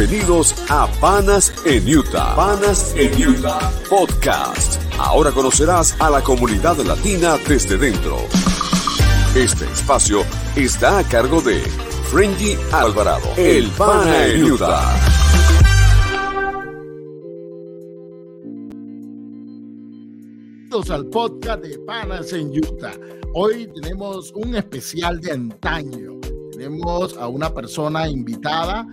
Bienvenidos a Panas en Utah. Panas en Utah Podcast. Ahora conocerás a la comunidad latina desde dentro. Este espacio está a cargo de Frenji Alvarado, el Pana en Utah. Bienvenidos al podcast de Panas en Utah. Hoy tenemos un especial de antaño. Tenemos a una persona invitada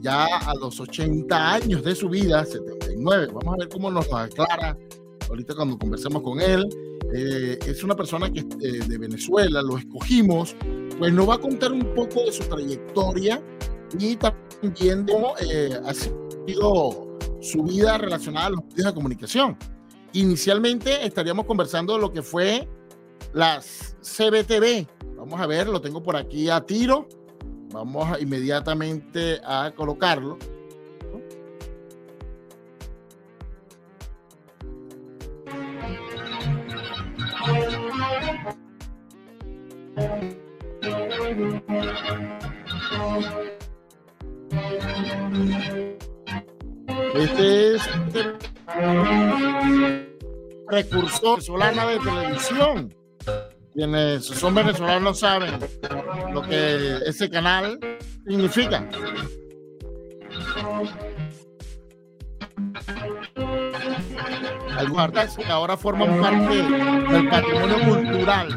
ya a los 80 años de su vida, 79, vamos a ver cómo nos aclara ahorita cuando conversemos con él. Eh, es una persona que eh, de Venezuela, lo escogimos, pues nos va a contar un poco de su trayectoria y también de cómo eh, ha sido su vida relacionada a los medios de comunicación. Inicialmente estaríamos conversando de lo que fue las CBTV. Vamos a ver, lo tengo por aquí a tiro. Vamos inmediatamente a colocarlo. Este es venezolana de televisión. Quienes son venezolanos saben lo que ese canal significa. Algunos artistas que ahora forman parte del patrimonio cultural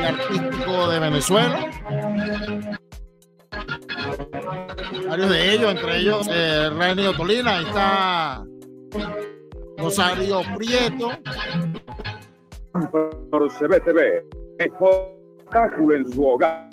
y artístico de Venezuela. Varios de ellos, entre ellos eh, René Otolina, está Rosario Prieto. Por CBTV, espectáculo en su hogar.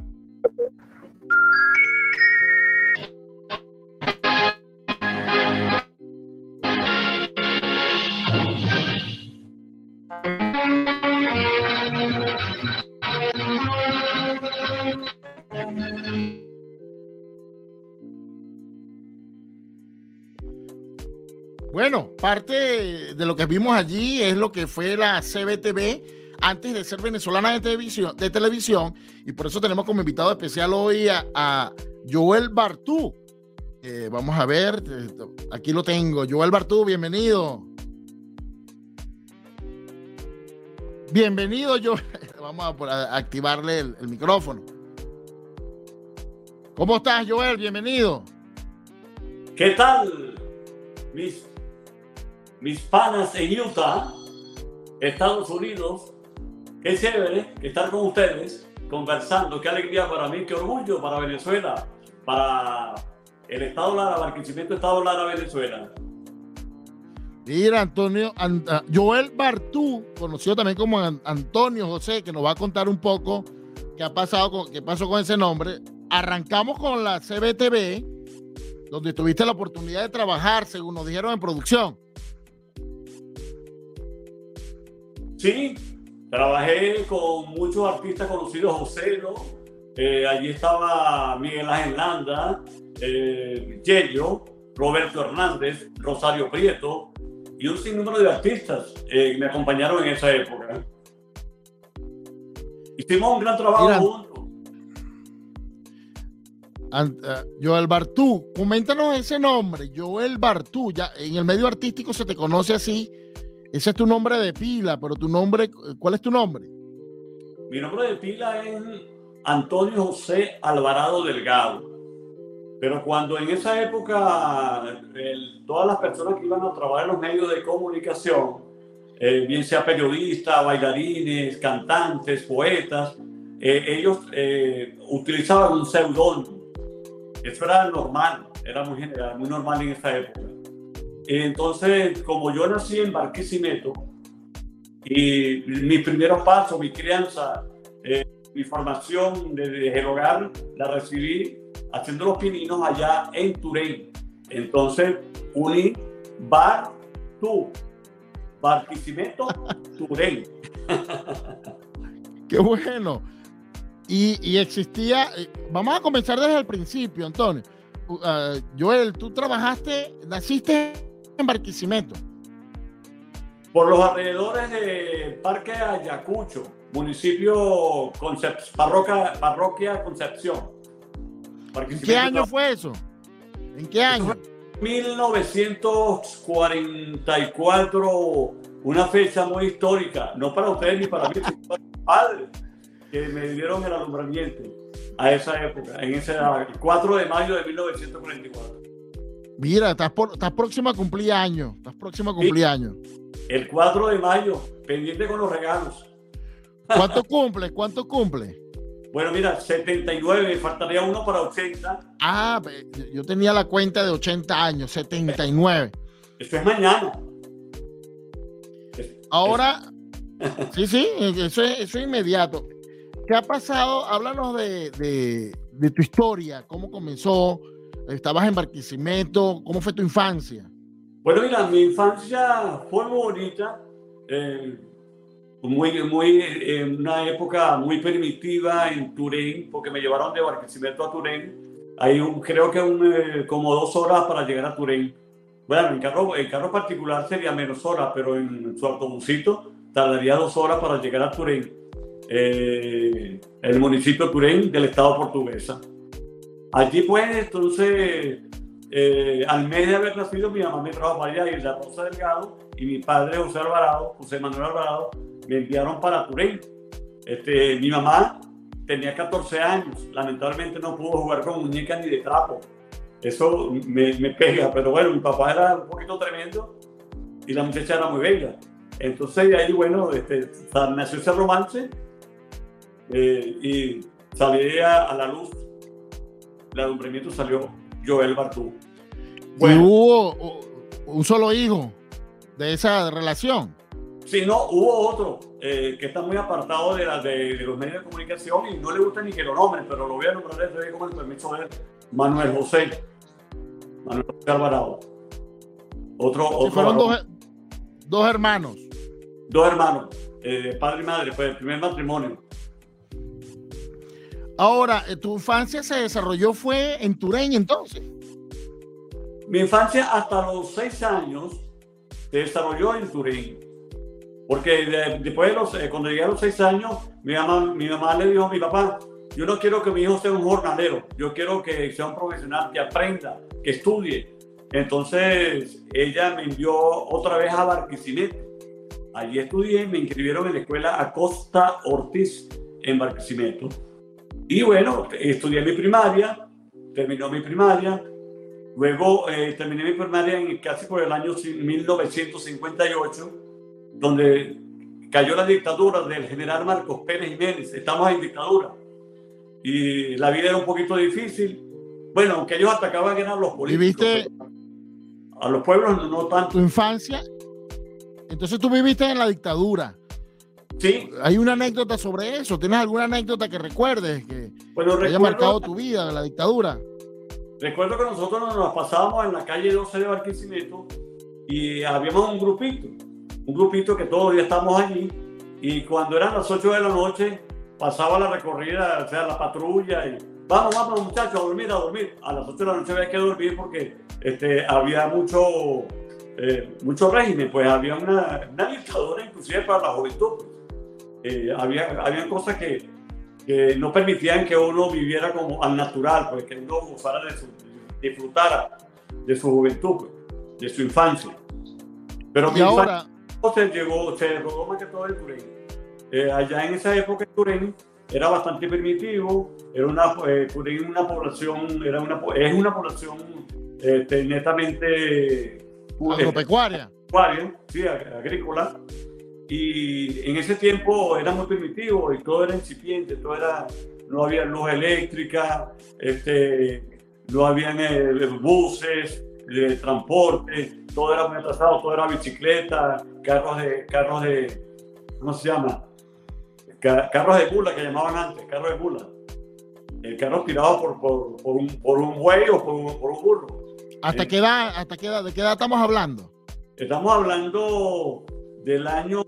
Bueno, parte de lo que vimos allí es lo que fue la CBTV antes de ser venezolana de televisión, de televisión y por eso tenemos como invitado especial hoy a, Joel Bartú. Eh, vamos a ver, eh, aquí lo tengo. Joel Bartú, bienvenido. Bienvenido, Joel. Vamos a, activarle el, el micrófono. ¿Cómo estás, Joel? Bienvenido. ¿Qué tal, mis mis panas en Utah, Estados Unidos. Qué chévere estar con ustedes conversando. Qué alegría para mí, qué orgullo para Venezuela, para el Estado Lara, Barquisimeto Estado Lara, Venezuela. Mira, Antonio, Joel Bartú, conocido también como Antonio José, que nos va a contar un poco qué ha pasado, con, qué pasó con ese nombre. Arrancamos con la CBTV, donde tuviste la oportunidad de trabajar, según nos dijeron en producción. Sí, trabajé con muchos artistas conocidos, José, ¿no? Eh, allí estaba Miguel Ángel Landa, eh, Yello, Roberto Hernández, Rosario Prieto y un sinnúmero de artistas eh, que me acompañaron en esa época. Hicimos un gran trabajo juntos. Joel Bartú, coméntanos ese nombre, Joel Bartú, ya en el medio artístico se te conoce así, ese es tu nombre de pila, pero tu nombre, ¿cuál es tu nombre? Mi nombre de pila es Antonio José Alvarado Delgado. Pero cuando en esa época todas las personas que iban a trabajar en los medios de comunicación, eh, bien sea periodistas, bailarines, cantantes, poetas, eh, ellos eh, utilizaban un seudónimo. Eso era normal, era muy general, muy normal en esa época. Entonces, como yo nací en Barquisimeto y mis primeros pasos, mi crianza, eh, mi formación desde el hogar la recibí haciendo los pininos allá en Turén. Entonces, uní Bar Tú, Barquisimeto, Turén. Qué bueno. Y, y, existía, eh, vamos a comenzar desde el principio, Antonio. Uh, Joel, tú trabajaste, naciste en Barquisimeto? Por los alrededores de Parque Ayacucho, municipio Concep parroquia, parroquia Concepción. ¿En qué año fue eso? ¿En qué año? 1944, una fecha muy histórica, no para ustedes ni para mí, sino para mis padres, que me dieron el alumbramiento a esa época, en ese el 4 de mayo de 1944. Mira, estás, por, estás próximo a cumplir años. Estás próximo a cumplir años. El 4 de mayo, pendiente con los regalos. ¿Cuánto cumple? ¿Cuánto cumple? Bueno, mira, 79, me faltaría uno para 80. Ah, yo tenía la cuenta de 80 años, 79. Esto es mañana. Ahora, sí, sí, eso es, eso es inmediato. ¿Qué ha pasado? Háblanos de, de, de tu historia, cómo comenzó, estabas en Barquisimeto, ¿cómo fue tu infancia? Bueno, mira, mi infancia fue muy bonita, eh, muy, muy, una época muy primitiva en Turén, porque me llevaron de Barquisimeto a Turén. Hay un, creo que un, eh, como dos horas para llegar a Turén. Bueno, en carro, en carro particular sería menos horas, pero en su autobusito tardaría dos horas para llegar a Turén, eh, el municipio de Turén del estado portuguesa. Allí pues, entonces, eh, al mes de haber nacido, mi mamá me trajo para allá, la Rosa Delgado, y mi padre, José Alvarado, José Manuel Alvarado, me enviaron para Turén. Este, mi mamá tenía 14 años, lamentablemente no pudo jugar con muñecas ni de trapo. Eso me, pega, pero bueno, mi papá era un poquito tremendo y la muchacha era muy bella. Entonces, de ahí, bueno, este, nació ese romance eh, y salí a la luz el alumbramiento salió Joel Bartú. Bueno, ¿Y hubo un solo hijo de esa relación? Sí, no, hubo otro eh, que está muy apartado de, la, de, de, los medios de comunicación y no le gusta ni que lo nombren, pero lo voy a nombrar desde con el permiso de Manuel José. Manuel José Alvarado. Otro, sí, otro fueron dos, dos, hermanos. Dos hermanos, eh, padre y madre, fue el primer matrimonio. Ahora, eh, ¿tu infancia se desarrolló fue en Turén entonces? Mi infancia hasta los seis años se desarrolló en Turén. Porque de, después de los, eh, cuando llegué a los seis años, mi mamá, mi mamá le dijo a mi papá, yo no quiero que mi hijo sea un jornalero, yo quiero que sea un profesional, que aprenda, que estudie. Entonces ella me envió otra vez a Barquisimeto. Allí estudié, me inscribieron en la escuela Acosta Ortiz en Barquisimeto. Y bueno, estudié mi primaria, terminó mi primaria, luego eh, terminé mi primaria en, casi por el año 1958, donde cayó la dictadura del general Marcos Pérez Jiménez, estamos en dictadura, y la vida era un poquito difícil. Bueno, aunque ellos atacaban eran los políticos. ¿Viviste a los pueblos no tanto. ¿Tu infancia? Entonces tú viviste en la dictadura. Sí. ¿Hay una anécdota sobre eso? ¿Tienes alguna anécdota que recuerdes que bueno, haya recuerdo, marcado tu vida la dictadura? Recuerdo que nosotros nos pasábamos en la calle 12 de Barquisimeto y habíamos un grupito, un grupito que todos los días estamos allí y cuando eran las 8 de la noche pasaba la recorrida, o sea, la patrulla y vamos, vamos muchachos a dormir, a dormir. A las 8 de la noche había que dormir porque este, había mucho, eh, mucho régimen, pues había una, una dictadura inclusive para la juventud. Eh, había, había cosas que, que, no permitían que uno viviera como al natural, pues que uno gozara de su, disfrutara de su juventud, de su infancia. Pero mi ahora, infancia se llegó, se rodó más que todo el Turén. Eh, allá en esa época en Turén era bastante primitivo, era una, eh, Turén una población, era una, es una población este, netamente agropecuaria. Eh, sí, agrícola y en ese tiempo era muy primitivo y todo era incipiente, todo era, no había luz eléctrica, este, no habían eh, buses de transporte, todo era muy atrasado, todo era bicicleta, carros de, carros de, ¿cómo se llama? Carros de bula que llamaban antes, carros de bula. El carro tirado por, por, por, un, por un buey o por un, por un burro. ¿Hasta eh, qué edad, hasta qué edad, de qué edad estamos hablando? Estamos hablando del año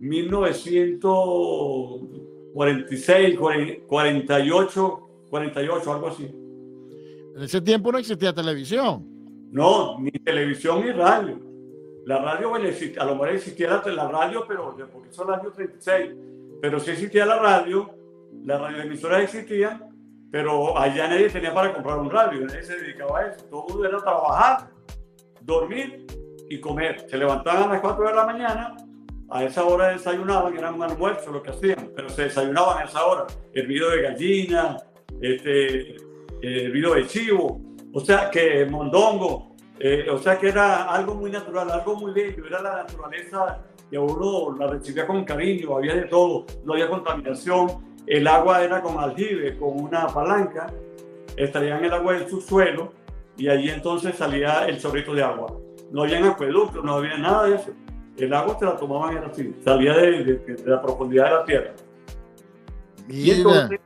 1946, 48, 48, algo así. En ese tiempo no existía televisión. No, ni televisión ni radio. La radio, bueno, a lo mejor existía la, la radio, pero porque son el año 36. Pero sí existía la radio, las radioemisoras existían, pero allá nadie tenía para comprar un radio, nadie se dedicaba a eso. Todo era trabajar, dormir y comer. Se levantaban a las 4 de la mañana, a esa hora desayunaban, era un almuerzo lo que hacían, pero se desayunaban a esa hora. Hervido de gallina, este, hervido de chivo, o sea que mondongo, eh, o sea que era algo muy natural, algo muy bello, era la naturaleza y a uno la recibía con cariño, había de todo, no había contaminación, el agua era con aljibe, con una palanca, en el agua del subsuelo y allí entonces salía el chorrito de agua. No había acueductos, no había nada de eso. El agua se la tomaban era así, salía de, la profundidad de la tierra. Y entonces,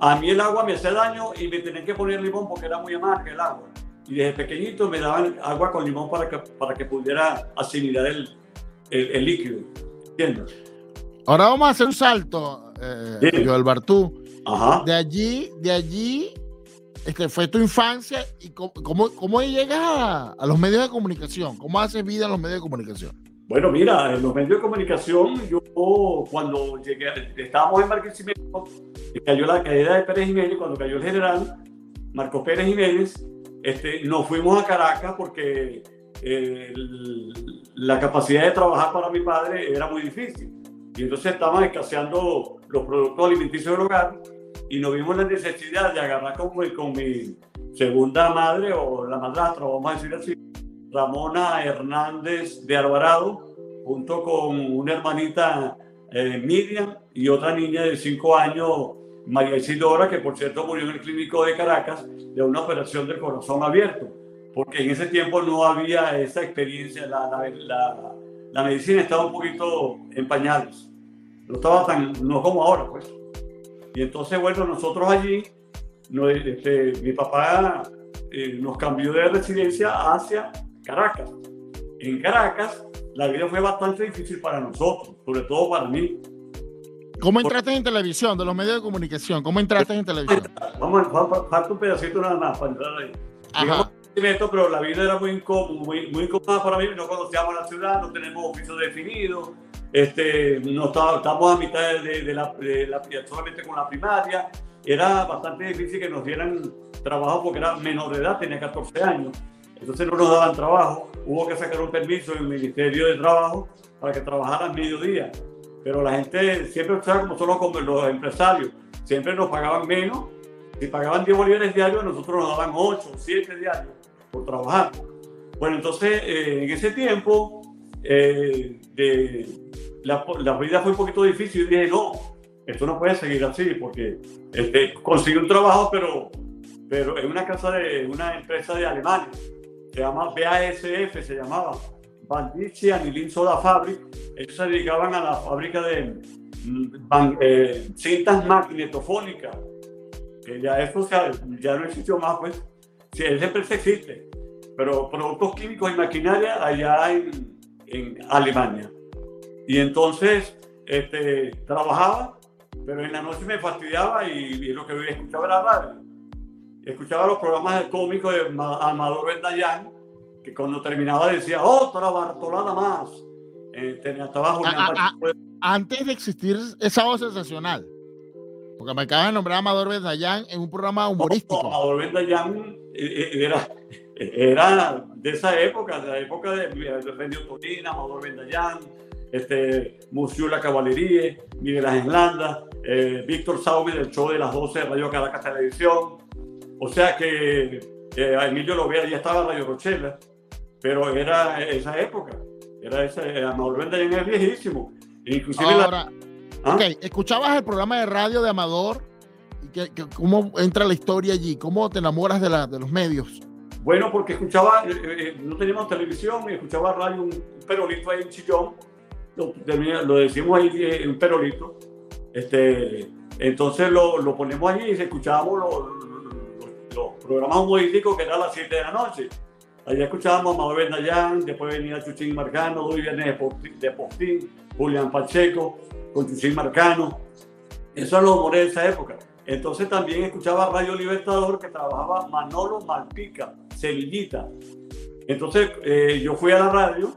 a mí el agua me hacía daño y me tenían que poner limón porque era muy amarga el agua. Y desde pequeñito me daban agua con limón para que, para que pudiera asimilar el, el, líquido. ¿Entiendes? Ahora vamos a hacer un salto, eh, Joel Bartú. Ajá. De allí, de allí, este, fue tu infancia y cómo, cómo, llegas a, los medios de comunicación, cómo haces vida en los medios de comunicación. Bueno, mira, en los medios de comunicación, yo cuando llegué, estábamos en Barquisimeto, cayó la caída de Pérez Jiménez, cuando cayó el general Marcos Pérez Jiménez, este, nos fuimos a Caracas porque la capacidad de trabajar para mi padre era muy difícil. Y entonces estaban escaseando los productos alimenticios del hogar y nos vimos la necesidad de agarrar con con mi segunda madre o la madrastra, vamos a decir así, Ramona Hernández de Alvarado, junto con una hermanita eh, Miriam y otra niña de 5 años, María Isidora, que por cierto murió en el clínico de Caracas de una operación del corazón abierto porque en ese tiempo no había esa experiencia, la, la, la, medicina estaba un poquito en pañales, no estaba tan, no como ahora, pues. Y entonces, bueno, nosotros allí, este, mi papá eh, nos cambió de residencia hacia Caracas. En Caracas, la vida fue bastante difícil para nosotros, sobre todo para mí. ¿Cómo entraste en televisión, de los medios de comunicación? ¿Cómo entraste en televisión? Vamos, falta un pedacito nada más para entrar ahí. Ajá pero la vida era muy incómoda, muy, muy incómoda para mí. No conocíamos la ciudad, no tenemos oficio definido, este, no estábamos a mitad de, la, solamente con la primaria. Era bastante difícil que nos dieran trabajo porque era menor de edad, tenía 14 años. Entonces no nos daban trabajo. Hubo que sacar un permiso en el Ministerio de Trabajo para que trabajaran mediodía. Pero la gente siempre, como solo como los empresarios, siempre nos pagaban menos. Si pagaban 10 bolívares diarios, nosotros nos daban 8 o 7 diarios por trabajar. Bueno, entonces eh, en ese tiempo eh, de, la, la, vida fue un poquito difícil y dije, no, esto no puede seguir así porque este, conseguí un trabajo, pero, pero en una casa de una empresa de Alemania, se llama BASF, se llamaba Bandici Anilin Soda Fabric. Ellos se dedicaban a la fábrica de mm, eh, cintas magnetofónicas. Que ya eso ya no existió más, pues Sí, esa empresa existe, pero productos químicos y maquinaria allá en, en Alemania. Y entonces este, trabajaba, pero en la noche me fastidiaba y, lo que escuchaba era radio. Escuchaba los programas de cómicos de Amador Bendayán, que cuando terminaba decía, otra Bartolada más. Eh, tenía trabajo. Antes de existir esa voz sensacional. Porque me acabas de nombrar a Amador Bendayán en un programa humorístico. Amador Bendayán eh, eh, era, era de esa época, de la época de, de Torina, Amador Bendayán, este, La Caballería, Miguel Ángel Landa, eh, Víctor Saume del show de las 12 de Radio Caracas Televisión. O sea que eh, Emilio Lovera ya estaba en Radio Rochela, pero era esa época. Era ese, Amador Bendayán es viejísimo. Inclusive Ahora, ¿Ah? Ok, escuchabas el programa de radio de Amador. ¿Y ¿Cómo entra la historia allí? ¿Cómo te enamoras de, la, de los medios? Bueno, porque escuchaba, eh, eh, no teníamos televisión, escuchaba radio, un, perolito ahí en Chillón, lo, lo decimos ahí, eh, un perolito. Este, entonces lo, lo ponemos allí y escuchábamos los, los, programas humorísticos que eran las 7 de la noche. Allá escuchábamos a Mabel Bendayán, después venía Chuchín Marcano, Luis Viernes de Postín, Julián Pacheco, con Chuchín Marcano. Eso lo humores de esa época. Entonces también escuchaba Radio Libertador que trabajaba Manolo Malpica, Sevillita. Entonces eh, yo fui a la radio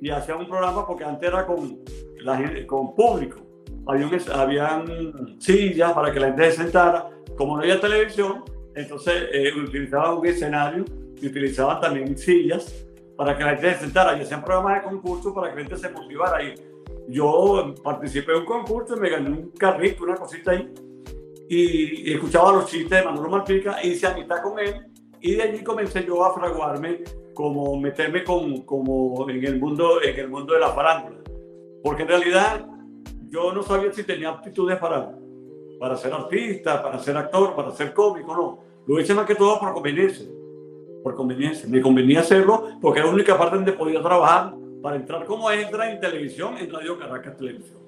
y hacía un programa porque antes era con, público. había un, habían sillas para que la gente se sentara. Como no había televisión, entonces eh, utilizaban un escenario y utilizaban también sillas para que la gente se sentara. Y hacían programas de concurso para que la gente se motivara. Y yo participé en un concurso y me gané un carrito, una cosita ahí. Y, escuchaba los chistes de Manolo Malpica hice amistad con él. Y de allí comencé yo a fraguarme, como meterme con, como en, el mundo, en el mundo de la farándula. Porque en realidad yo no sabía si tenía aptitudes para, para ser artista, para ser actor, para ser cómico, no. Lo hice más que todo por conveniencia. Por conveniencia. Me convenía hacerlo porque era la única parte donde podía trabajar para entrar como extra en televisión en Radio Caracas Televisión.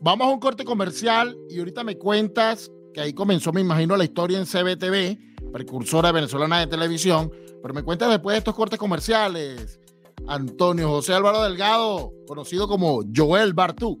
Vamos a un corte comercial y ahorita me cuentas que ahí comenzó, me imagino, la historia en CBTV, precursora venezolana de televisión, pero me cuentas después de estos cortes comerciales. Antonio José Álvaro Delgado, conocido como Joel Bartú,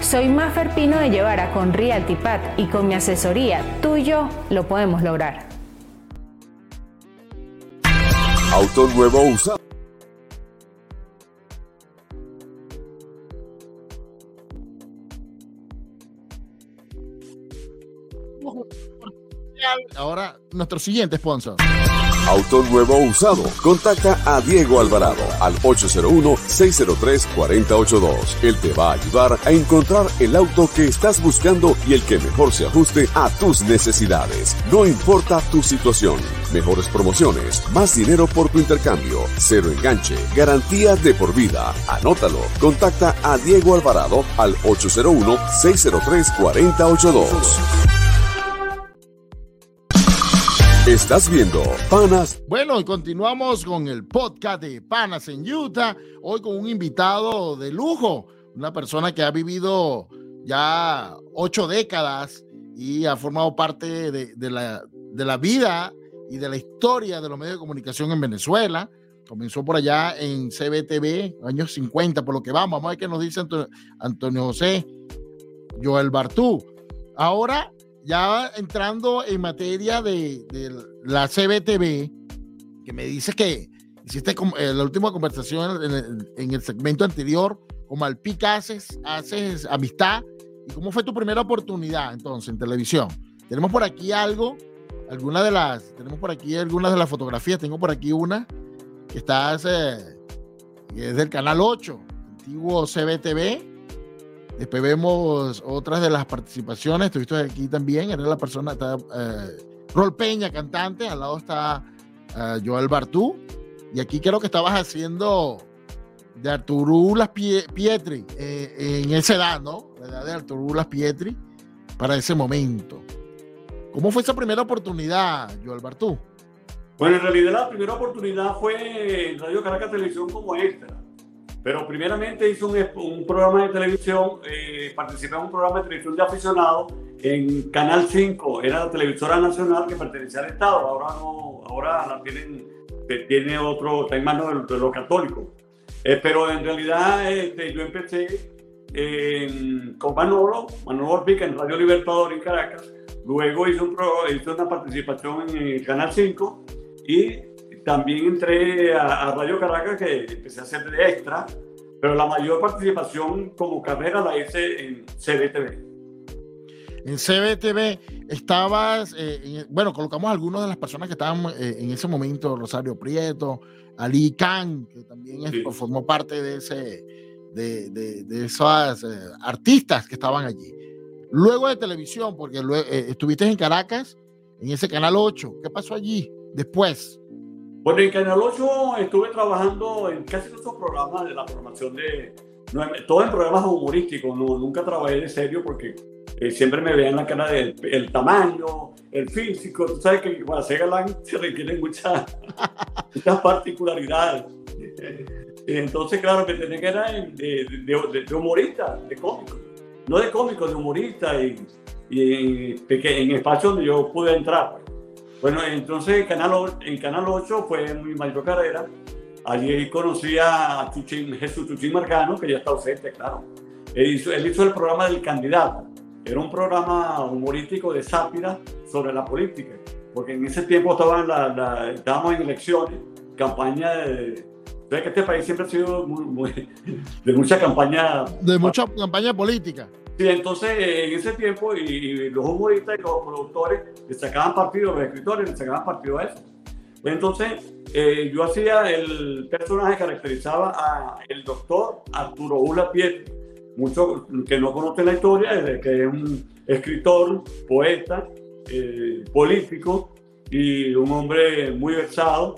Soy Maffer Pino de Llevara con Realtipat y con mi asesoría, tú y yo lo podemos lograr. Auto nuevo usado. Ahora, nuestro siguiente sponsor. Auto nuevo usado. Contacta a Diego Alvarado al 801-603-4082. Él te va a ayudar a encontrar el auto que estás buscando y el que mejor se ajuste a tus necesidades. No importa tu situación. Mejores promociones, más dinero por tu intercambio, cero enganche, garantía de por vida. Anótalo. Contacta a Diego Alvarado al 801-603-4082. Estás viendo Panas. Bueno, y continuamos con el podcast de Panas en Utah. Hoy con un invitado de lujo, una persona que ha vivido ya ocho décadas y ha formado parte de, la, de la vida y de la historia de los medios de comunicación en Venezuela. Comenzó por allá en CBTV, años 50, por lo que vamos. Vamos a ver qué nos dice Antonio, José, Joel Bartú. Ahora ya entrando en materia de, la CBTV, que me dice que hiciste eh, la última conversación en el, segmento anterior, como al haces, haces amistad. ¿Y cómo fue tu primera oportunidad entonces en televisión? Tenemos por aquí algo, algunas de las, tenemos por aquí algunas de las fotografías, tengo por aquí una que está, eh, es del canal 8, antiguo CBTV, Después vemos otras de las participaciones. Estuviste aquí también. Era la persona, está eh, Rol Peña, cantante. Al lado está eh, Joel Bartú. Y aquí creo que estabas haciendo de Arturo Las Pietri eh, en esa edad, ¿no? La edad de Arturo Las Pietri para ese momento. ¿Cómo fue esa primera oportunidad, Joel Bartú? Bueno, en realidad la primera oportunidad fue en Radio Caracas Televisión como extra. Pero primeramente hice un, programa de televisión, eh, participé en un programa de televisión de aficionados en Canal 5, era la televisora nacional que pertenecía al Estado, ahora no, ahora la tienen, tiene otro, está en manos de, los católicos. Eh, pero en realidad este, yo empecé con Manolo, Manolo Orpica en Radio Libertador en Caracas, luego hice, un hice una participación en el Canal 5 y también entré a, Radio Caracas, que empecé a hacer de extra, pero la mayor participación como carrera la hice en CBTV. En CBTV estabas, eh, bueno, colocamos algunas de las personas que estaban eh, en ese momento, Rosario Prieto, Ali Khan, que también formó parte de, ese, de, de, esos eh, artistas que estaban allí. Luego de televisión, porque estuviste en Caracas, en ese Canal 8, ¿qué pasó allí después? Bueno, en Canal 8 estuve trabajando en casi todos los programas de la formación de... todo en programas humorísticos, no, nunca trabajé de serio porque eh, siempre me veían la cara del el tamaño, el físico. Tú sabes que para ser galán se requieren muchas, particularidades. Entonces, claro, que tenía que era de, de, humorista, de cómico. No de cómico, de humorista y, y en, en espacio donde yo pude entrar. Pues. Bueno, entonces en Canal, en Canal 8 fue mi mayor carrera. Allí conocí a Jesús Chuchín Marcano, que ya está ausente, claro. Él hizo, él hizo el programa del candidato. Era un programa humorístico de sátira sobre la política, porque en ese tiempo estaban la, estábamos en elecciones, campaña de, que este país siempre ha sido muy, de mucha campaña. De mucha campaña política. Sí, entonces en ese tiempo y, los humoristas y los productores le sacaban partido, los escritores le sacaban partido a eso. Entonces eh, yo hacía el personaje que caracterizaba a el doctor Arturo Ula Pietri. Muchos que no conocen la historia, es que es un escritor, poeta, eh, político y un hombre muy versado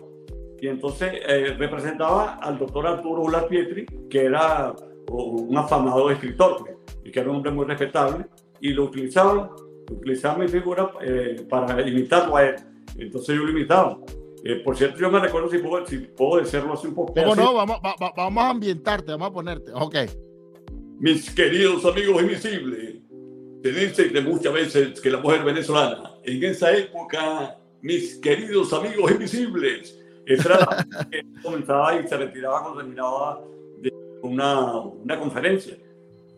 y entonces eh, representaba al doctor Arturo Ular Pietri, que era un afamado escritor, pues, y que era un hombre muy respetable, y lo utilizaban, utilizaban mi figura eh, para imitarlo a él. Entonces yo lo imitaba. Eh, por cierto, yo me recuerdo si puedo, si puedo decirlo así un poco. ¿Cómo no? Vamos, vamos a ambientarte, vamos a ponerte. Ok. Mis queridos amigos invisibles, se dice que muchas veces que la mujer venezolana, en esa época, mis queridos amigos invisibles, esa era la que comenzaba y se retiraba cuando terminaba de una, una conferencia.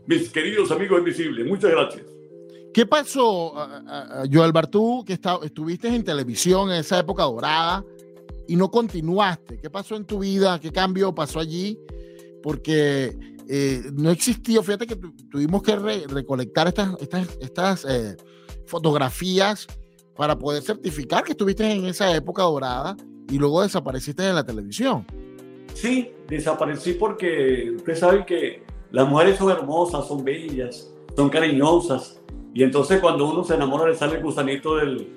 Mis queridos amigos invisibles, muchas gracias. ¿Qué pasó, Joel Bartú, que estuviste en televisión en esa época dorada y no continuaste? ¿Qué pasó en tu vida? ¿Qué cambio pasó allí? Porque eh, no existió, fíjate que tuvimos que recolectar estas, estas, estas eh, fotografías para poder certificar que estuviste en esa época dorada y luego desapareciste de la televisión. Sí, desaparecí porque usted sabe que las mujeres son hermosas, son bellas, son cariñosas. Y entonces cuando uno se enamora le sale el gusanito del,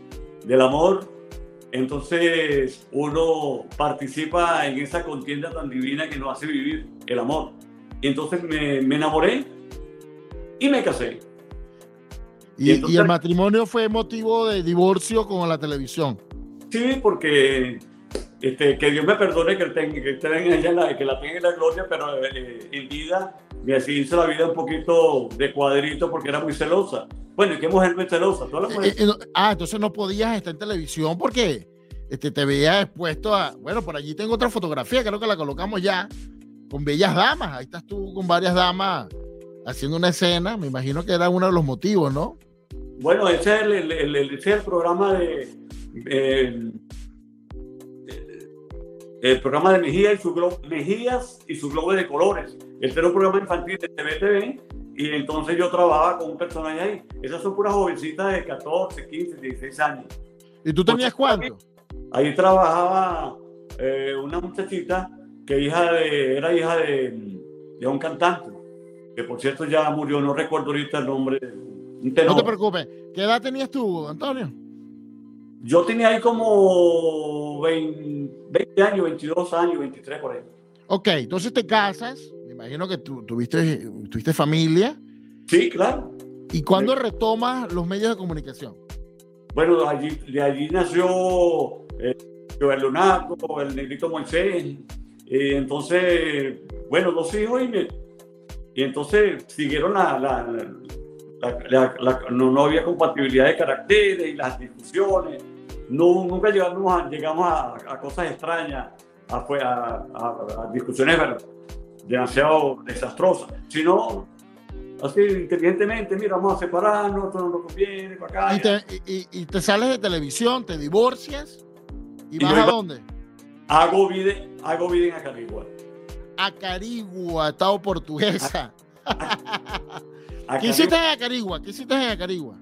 del amor. Entonces uno participa en esa contienda tan divina que nos hace vivir el amor. Y entonces me, me enamoré y me casé. Y, y, el matrimonio fue motivo de divorcio con la televisión. Sí, porque este, que Dios me perdone que, tenga, que, ella la, que la tenga en la gloria, pero eh, en vida me hizo la vida un poquito de cuadrito porque era muy celosa. Bueno, ¿y qué mujer muy celosa? Eh, eh, ah, entonces no podías estar en televisión porque este, te veías expuesto a. Bueno, por allí tengo otra fotografía, creo que la colocamos ya, con bellas damas. Ahí estás tú con varias damas haciendo una escena. Me imagino que era uno de los motivos, ¿no? Bueno, ese es el, el, el programa de el programa de Mejía y su globo, Mejías y su globo de colores. Este era un programa infantil de TVTV y entonces yo trabajaba con un personaje ahí. Esas son puras jovencitas de 14, 15, 16 años. ¿Y tú tenías cuánto? Ahí, trabajaba eh, una muchachita que hija de, era hija de, de, un cantante, que por cierto ya murió, no recuerdo ahorita el nombre. No te preocupes. ¿Qué edad tenías tú, Antonio? Yo tenía ahí como 20, años, 22 años, 23 por ahí. Ok, entonces te casas, me imagino que tú tuviste, tuviste familia. Sí, claro. ¿Y cuándo retomas los medios de comunicación? Bueno, allí, de allí nació eh, Joel Leonardo, el negrito Moisés. Entonces, bueno, dos hijos y, y entonces siguieron la, la, la, no, no, había compatibilidad de caracteres y las discusiones no, nunca llegamos a, llegamos a, cosas extrañas, a, a, discusiones demasiado desastrosas, sino así inteligentemente, mira, vamos a separarnos, esto no nos conviene, para acá. ¿Y te, y, te, sales de televisión, te divorcias y, vas a dónde? Hago vida, hago vida en Acarigua. Acarigua, estado portuguesa. ¿Qué hiciste en Acarigua? ¿Qué hiciste en Acarigua?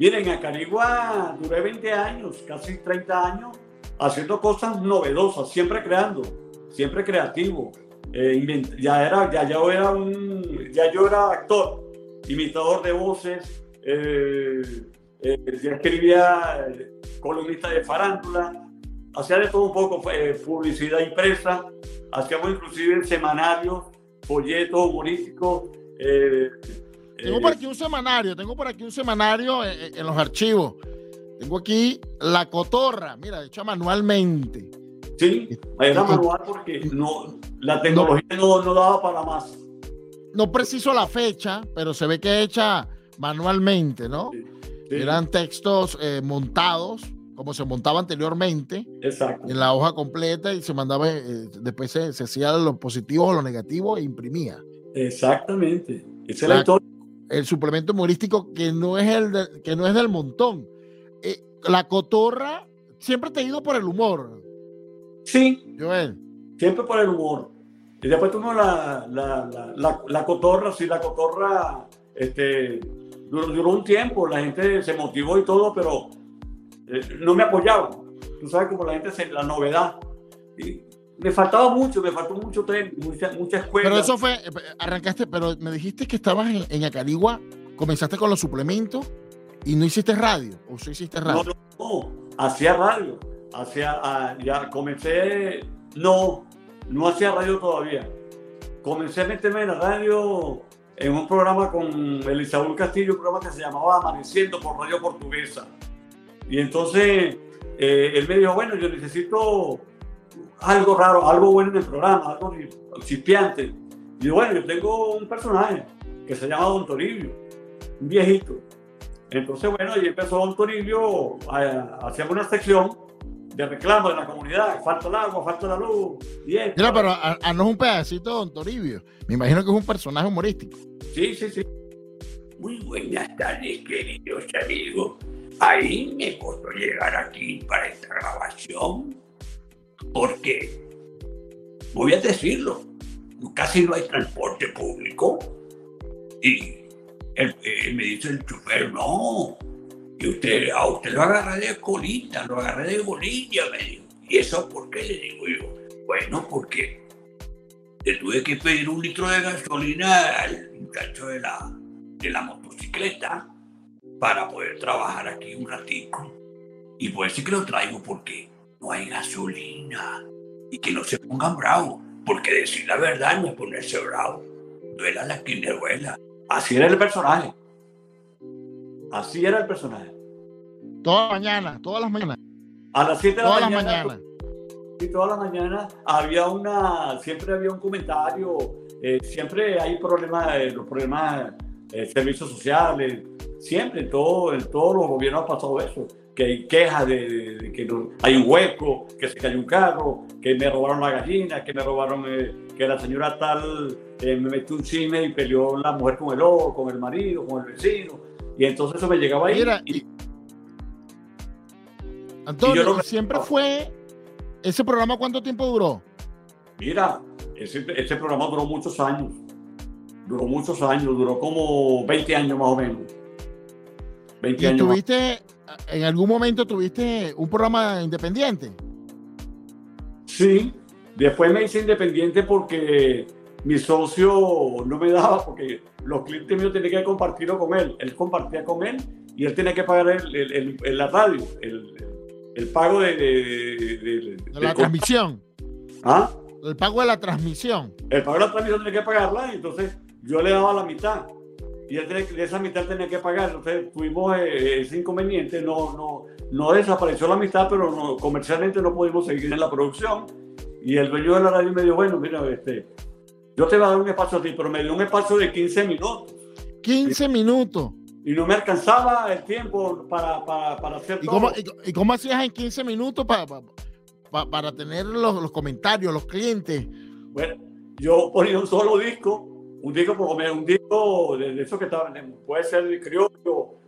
Miren, en Acarigua duré 20 años, casi 30 años, haciendo cosas novedosas, siempre creando, siempre creativo. Eh, ya, era, ya, yo era un, ya yo era actor, imitador de voces, eh, eh, ya escribía columnista de farándula, hacía de todo un poco, publicidad impresa, hacíamos inclusive semanarios, folletos humorísticos. Tengo por aquí un semanario, tengo por aquí un semanario en, en los archivos. Tengo aquí La Cotorra, mira, hecha manualmente. Sí, era manual porque no, la tecnología no, no daba para más. No preciso la fecha, pero se ve que hecha manualmente, ¿no? Sí, sí. Eran textos eh, montados, como se montaba anteriormente, Exacto. en la hoja completa y se mandaba, eh, después se, se hacía los positivos o los negativos e imprimía. Exactamente. Esa es la historia. El suplemento humorístico que no es, el de- que no es del montón. Eh, la cotorra siempre te ha ido por el humor, Sí, Joel. siempre por el humor. Y después tuvimos la, la, la, la, cotorra, sí, la cotorra este, duró, duró un tiempo, la gente se motivó y todo, pero eh, no me apoyaba. Tú sabes como la gente, se, la novedad. Y me faltaba mucho, me faltó mucho tren, mucha, mucha escuela. Pero eso fue, eh, arrancaste, pero me dijiste que estabas en, en Acarigua, comenzaste con los suplementos y no hiciste radio, o sí hiciste No, radio. no, no, hacía radio. Hacía, ah, ya comencé, no, no hacía radio todavía. Comencé a meterme en la radio en un programa con Elisaúl Castillo, un programa que se llamaba Amaneciendo por Radio Portuguesa. Y entonces eh, él me dijo, bueno, yo necesito algo raro, algo bueno en el programa, algo chispeante. Y bueno, yo tengo un personaje que se llama Don Toribio, un viejito. Entonces, bueno, ahí empezó Don Toribio, a- hacíamos una sección de reclamo de la comunidad, falta el agua, falta la luz, y esto. Mira, pero a- a- no es un pedacito de Don Toribio. Me imagino que es un personaje humorístico. Sí, sí, sí. Muy buenas tardes, queridos amigos. Ahí me costó llegar aquí para esta grabación porque, voy a decirlo, casi no hay transporte público y él, me dice el chofer, no, y usted, a usted lo agarré de colita, lo agarré de bolilla, me dijo. ¿Y eso por qué le digo yo? Bueno, porque le tuve que pedir un litro de gasolina al muchacho de la, de la motocicleta para poder trabajar aquí un ratico. Y pues sí que lo traigo porque no hay gasolina. Y que no se pongan bravos, porque decir la verdad no es ponerse bravo. Duela la quien le duela. Así era el personaje. Así era el personaje. Todas las mañanas, todas las mañanas, A las 7 de la todas las mañana, mañanas. y toda la mañana había una, siempre había un comentario, eh, siempre hay problemas, eh, los problemas, eh, servicios sociales, siempre en, todo, en todos los gobiernos ha pasado eso, que hay quejas de, de- de que no- hay un hueco, que se cayó un carro, que me robaron la gallina, que me robaron, eh, que la señora tal eh, me metió un chisme y peleó la mujer con el otro, con el marido, con el vecino, y entonces eso me llegaba ahí. Mira, y- Antonio, Y yo no- ¿y siempre fue. ¿Ese programa cuánto tiempo duró? Mira, ese, ese programa duró muchos años. Duró muchos años, duró como 20 años más o menos. 20 ¿Y años más. En algún momento tuviste un programa independiente? Sí, después me hice independiente porque mi socio no me daba, porque los clientes míos tenían que compartirlo con él. Él compartía con él y él tenía que pagar el, el- el- el- la radio, el, el pago de, de- de- de- De de- la transmisión. ¿Ah? El pago de la transmisión. El pago de la transmisión tenía que pagarla, y entonces yo le daba la mitad. Y tenía de esa mitad tenía que pagar. Entonces tuvimos eh, ese inconveniente. No, no, no desapareció la mitad, pero no- comercialmente no pudimos seguir en la producción. Y el dueño de la radio me dijo, bueno, mira, este, yo te voy a dar un espacio a ti, pero me dio un espacio de 15 minutos. 15 minutos. Y no me alcanzaba el tiempo para, para, para hacer ¿Y todo. cómo, y, cómo hacías en 15 minutos pa- pa- pa- para tener los, los comentarios, los clientes? Bueno, yo ponía un solo disco, un disco, por menos, un disco de, de esos que estaban, puede ser criollo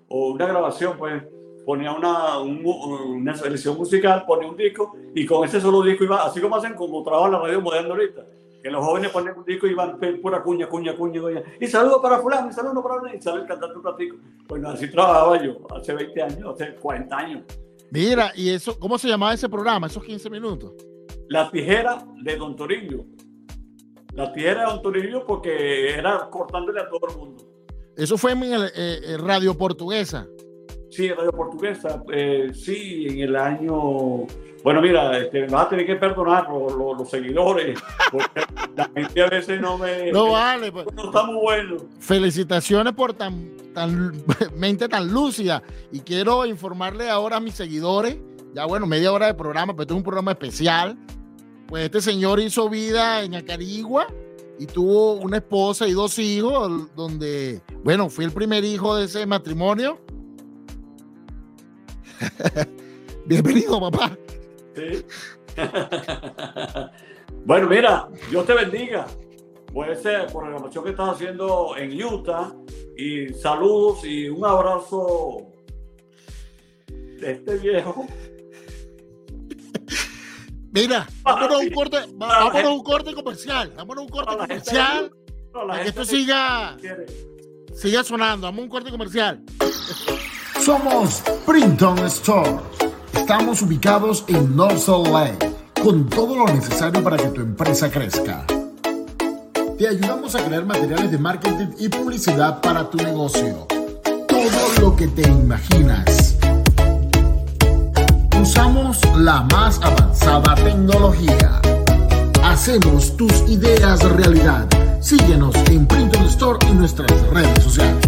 o una grabación, pues ponía una, un- una selección musical, ponía un disco y con ese solo disco iba, así como hacen como trabaja la radio moderna ahorita, que los jóvenes ponen un disco y van pura cuña, cuña, cuña, cuña, y saludo para fulano, y saludo para fulano, y sale el cantante un ratico. Bueno, así trabajaba yo hace 20 años, hace 40 años. Mira, ¿y eso cómo se llamaba ese programa, esos 15 minutos? La tijera de Don Toribio. La tijera de Don Toribio porque era cortándole a todo el mundo. Eso fue en el, eh, eh, Radio Portuguesa. Sí, Radio Portuguesa, eh, sí, en el año... Bueno, mira, este, me vas a tener que perdonar los, los- los seguidores, porque la gente a veces no me... No vale, pues. no está muy bueno. Felicitaciones por tan, tan mente tan lúcida. Y quiero informarle ahora a mis seguidores, ya bueno, media hora de programa, pero es un programa especial pues este señor hizo vida en Acarigua y tuvo una esposa y dos hijos, donde, bueno, fui el primer hijo de ese matrimonio. Bienvenido, papá. Sí. bueno, mira, Dios te bendiga por esa programación que estás haciendo en Utah y saludos y un abrazo de este viejo. Mira, vámonos a un corte, vámonos a un corte comercial, vámonos a un corte comercial para que esto siga, siga sonando, vamos a un corte comercial. Somos Printon Store. Estamos ubicados en North Salt Lake con todo lo necesario para que tu empresa crezca. Te ayudamos a crear materiales de marketing y publicidad para tu negocio. Todo lo que te imaginas. Usamos la más avanzada tecnología. Hacemos tus ideas realidad. Síguenos en Printon Store y nuestras redes sociales.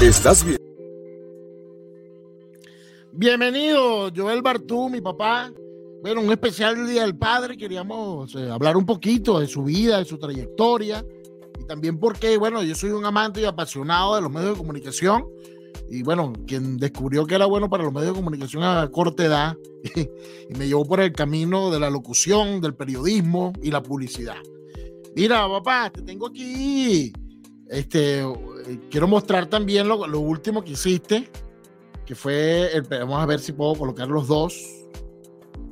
¿Estás bien? Bienvenido, Joel Bartú, mi papá. Bueno, un especial del Día del Padre. Queríamos eh, hablar un poquito de su vida, de su trayectoria y también porque, bueno, yo soy un amante y apasionado de los medios de comunicación. Y bueno, quien descubrió que era bueno para los medios de comunicación a corta edad y me llevó por el camino de la locución, del periodismo y la publicidad. Mira, papá, te tengo aquí. Este, quiero mostrar también lo, lo último que hiciste, que fue, el, vamos a ver si puedo colocar los dos.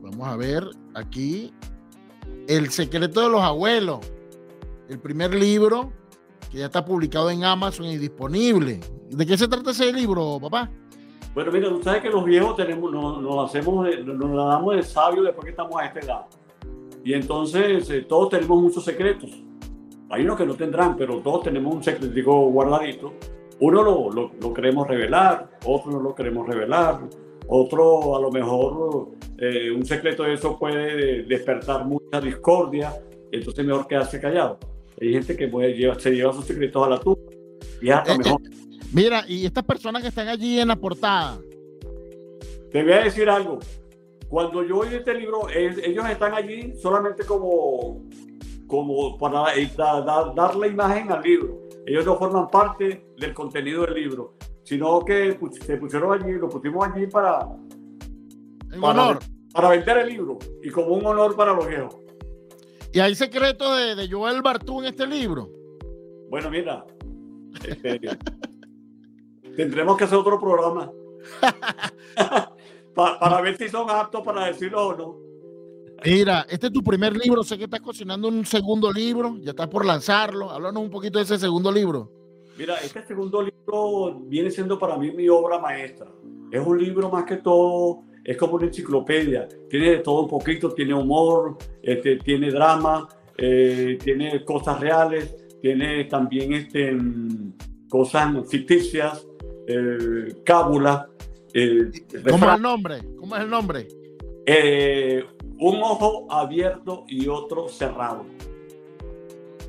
Vamos a ver aquí, El secreto de los abuelos, el primer libro que ya está publicado en Amazon y disponible. ¿De qué se trata ese libro, papá? Bueno, mira, tú sabes que los viejos tenemos, nos, nos hacemos, nos la damos de sabio después que estamos a esta edad. Y entonces eh, todos tenemos muchos secretos. Hay unos que no tendrán, pero todos tenemos un secretico guardadito. Uno lo, lo, lo queremos revelar, otro no lo queremos revelar, otro a lo mejor eh, un secreto de eso puede despertar mucha discordia, entonces mejor quedarse callado. Hay gente que puede llevar- se lleva sus secretos a la tumba y hasta Eh, mejor. Mira, y estas personas que están allí en la portada, Te voy a decir algo. Cuando yo oí este libro, ellos están allí solamente como, como para eh, da- da- dar la imagen al libro. Ellos no forman parte del contenido del libro, sino que se pusieron allí, lo pusimos allí para, en Para- honor. para vender el libro y como un honor para los viejos. Y hay secretos de, de Joel Bartú en este libro. Bueno, mira, este, tendremos que hacer otro programa Pa- para ver si son aptos para decirlo o no. Mira, este es tu primer libro, sé que estás cocinando un segundo libro, ya estás por lanzarlo. Háblanos un poquito de ese segundo libro. Mira, este segundo libro viene siendo para mí mi obra maestra. Es un libro más que todo, es como una enciclopedia. Tiene de todo un poquito, tiene humor, este, tiene drama, eh, tiene cosas reales, tiene también este, mm, cosas ficticias, eh, cábulas. eh, ¿Cómo es el nombre? ¿Cómo es el nombre? Eh, un ojo abierto y otro cerrado.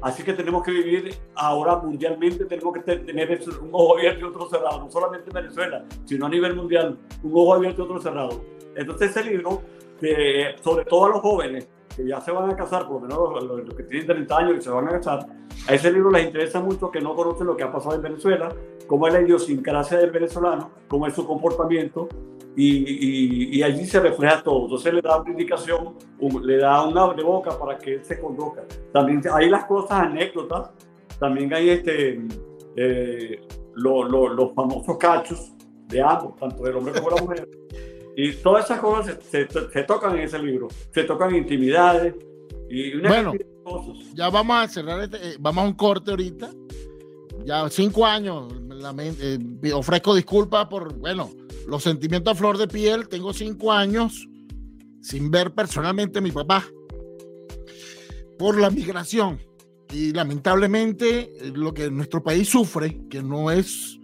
Así que tenemos que vivir ahora mundialmente, tenemos que te- tener un ojo abierto y otro cerrado, no solamente en Venezuela, sino a nivel mundial, un ojo abierto y otro cerrado. Entonces ese libro, eh, sobre todo a los jóvenes que ya se van a casar, por lo menos los, los- que tienen 30 años y se van a casar, a ese libro les interesa mucho que no conocen lo que ha pasado en Venezuela, cómo es la idiosincrasia del venezolano, cómo es su comportamiento, y, y- y allí se refleja todo. Entonces le da una indicación, un- le da un abre boca para que él se conduzca. También hay las cosas anécdotas, también hay este, eh, lo- lo- los famosos cachos de ambos, tanto del hombre como de la mujer. Y todas esas cosas se, se- se tocan en ese libro, se tocan intimidades y una Bueno. de cosas. Ya vamos a cerrar, este, eh, vamos a un corte ahorita. Ya cinco años, eh, ofrezco disculpas por, bueno, los sentimientos a flor de piel. Tengo cinco años sin ver personalmente a mi papá por la migración. Y lamentablemente eh, lo que nuestro país sufre, que no es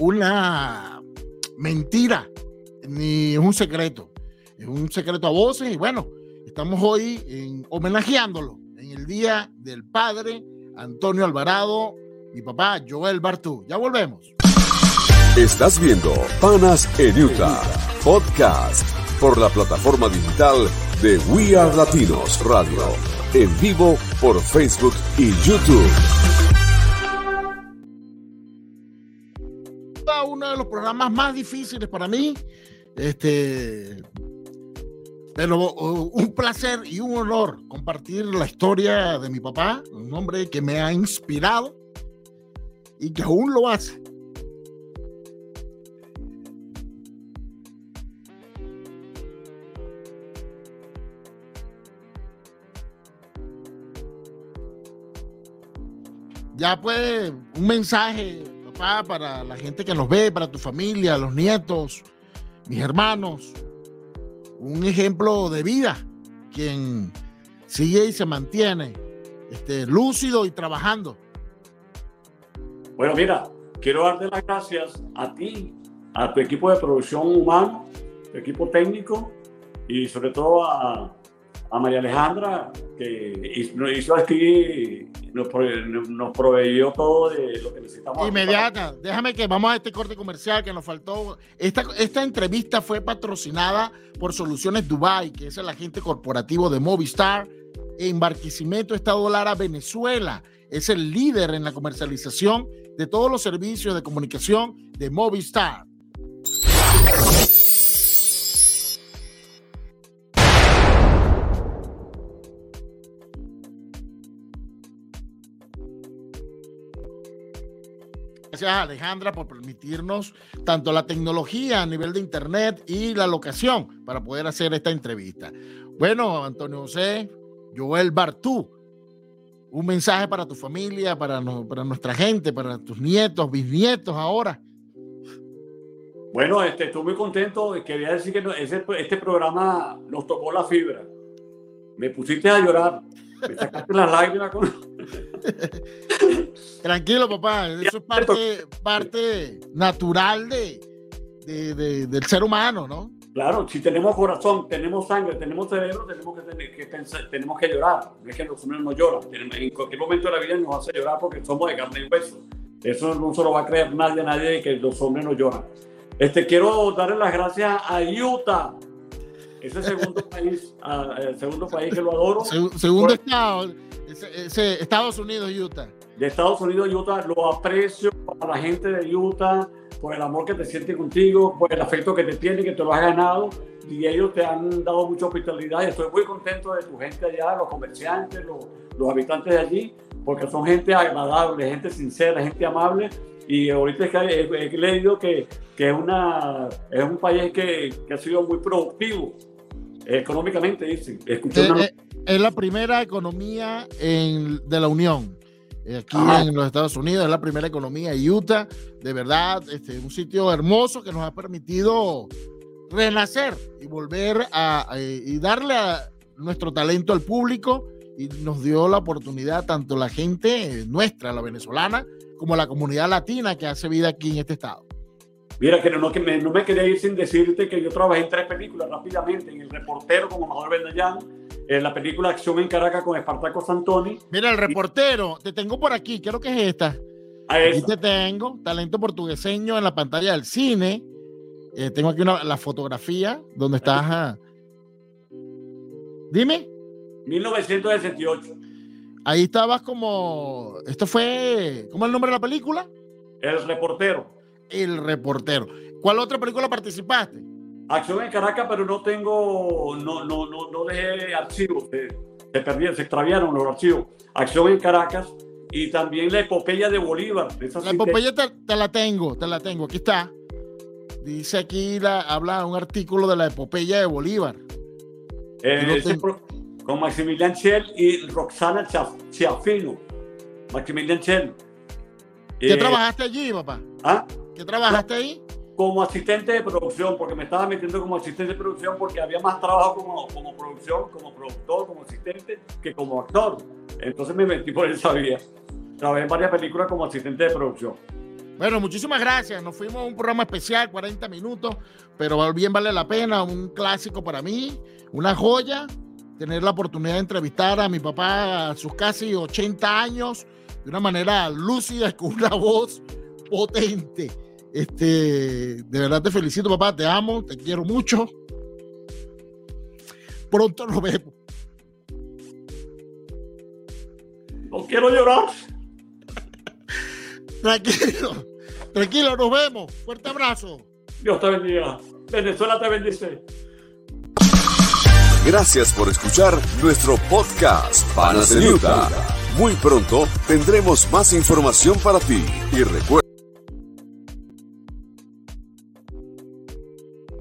una mentira, ni es un secreto, es un secreto a voces. Y bueno, estamos hoy en, homenajeándolo en el Día del Padre Antonio Alvarado, mi papá Joel Bartú. Ya volvemos. Estás viendo Panas en Utah, podcast por la plataforma digital de We Are Latinos Radio, en vivo por Facebook y YouTube. Uno de los programas más difíciles para mí, este, pero un placer y un honor compartir la historia de mi papá, un hombre que me ha inspirado y que aún lo hace. Ya pues, un mensaje, papá, para la gente que nos ve, para tu familia, los nietos, mis hermanos. Un ejemplo de vida, quien sigue y se mantiene este, lúcido y trabajando. Bueno, mira, quiero darte las gracias a ti, a tu equipo de producción humano, tu equipo técnico y sobre todo a, a María Alejandra, que nos hizo aquí, nos, proveyó todo de lo que necesitamos. Inmediata, déjame que vamos a este corte comercial que nos faltó. Esta, esta entrevista fue patrocinada por Soluciones Dubai, que es el agente corporativo de Movistar en Barquisimeto, Estado Lara, Venezuela. Es el líder en la comercialización de todos los servicios de comunicación de Movistar. Gracias Alejandra por permitirnos tanto la tecnología a nivel de internet y la locación para poder hacer esta entrevista. Bueno, Antonio José, Joel Bartú, un mensaje para tu familia, para, para nuestra gente, para tus nietos, bisnietos ahora. Bueno, este, estoy muy contento. Quería decir que este programa nos tocó la fibra. Me pusiste a llorar. Me sacaste las lágrimas. Con... Tranquilo, papá. Eso es parte, parte natural de, de, del ser humano, ¿no? Claro, si tenemos corazón, tenemos sangre, tenemos cerebro, tenemos que, que pensar, tenemos que llorar. No es que los hombres no lloran. En cualquier momento de la vida nos hace llorar porque somos de carne y hueso. Eso no se lo va a creer nadie, nadie que los hombres no lloran. Este, quiero darle las gracias a Utah. Ese segundo país, el segundo país que lo adoro. segundo estado, Estados Unidos, Utah. De Estados Unidos, Utah, lo aprecio a la gente de Utah por el amor que te siente contigo, por el afecto que te tiene, que te lo has ganado y ellos te han dado mucha hospitalidad y estoy muy contento de tu gente allá, los comerciantes, los, los habitantes de allí, porque son gente agradable, gente sincera, gente amable y ahorita es que he, leído que, que, es, una, es un país que, que ha sido muy productivo económicamente, dicen. Eh, eh, es la primera economía en, de la Unión. Aquí en los Estados Unidos es la primera economía. Utah, de verdad, este, un sitio hermoso que nos ha permitido renacer y volver a, y darle a nuestro talento al público y nos dio la oportunidad tanto la gente nuestra, la venezolana, como la comunidad latina que hace vida aquí en este estado. Mira, que no, que me, no me quería ir sin decirte que yo trabajé en tres películas rápidamente, en El Reportero como Amador Bendayán, en la película Acción en Caracas con Espartaco Santoni. Mira, El Reportero, te tengo por aquí, creo que es esta. Aquí te tengo, talento portugueseño en la pantalla del cine. Eh, tengo aquí una, la fotografía donde estás. Dime. 1968. Ahí estabas como. Esto fue. ¿Cómo es el nombre de la película? El reportero. El reportero. ¿Cuál otra película participaste? Acción en Caracas, pero no tengo. No, no, no, no dejé archivos. Se, se perdieron, se extraviaron los archivos. Acción en Caracas y también la epopeya de Bolívar. la epopeya te, la tengo, te la tengo. Aquí está. Dice aquí, la, habla un artículo de la epopeya de Bolívar. Eh, con Maximilian Chell y Roxana Chiafino. Maximilian Chell. ¿Qué eh, trabajaste allí, papá? ¿Ah? ¿Qué trabajaste ahí? Como asistente de producción, porque me estaba metiendo como asistente de producción porque había más trabajo como, como producción, como productor, como asistente, que como actor. Entonces me metí por esa vía. Trabajé en varias películas como asistente de producción. Bueno, muchísimas gracias. Nos fuimos a un programa especial, 40 minutos, pero bien vale la pena. Un clásico para mí, una joya tener la oportunidad de entrevistar a mi papá a sus casi 80 años de una manera lúcida, con una voz potente. Este, de verdad te felicito, papá, te amo, te quiero mucho. Pronto nos vemos. No quiero llorar. Tranquilo, tranquilo, nos vemos. Fuerte abrazo. Dios te bendiga. Venezuela te bendice. Gracias por escuchar nuestro podcast Panas en Utah. Muy pronto tendremos más información para ti y recuerda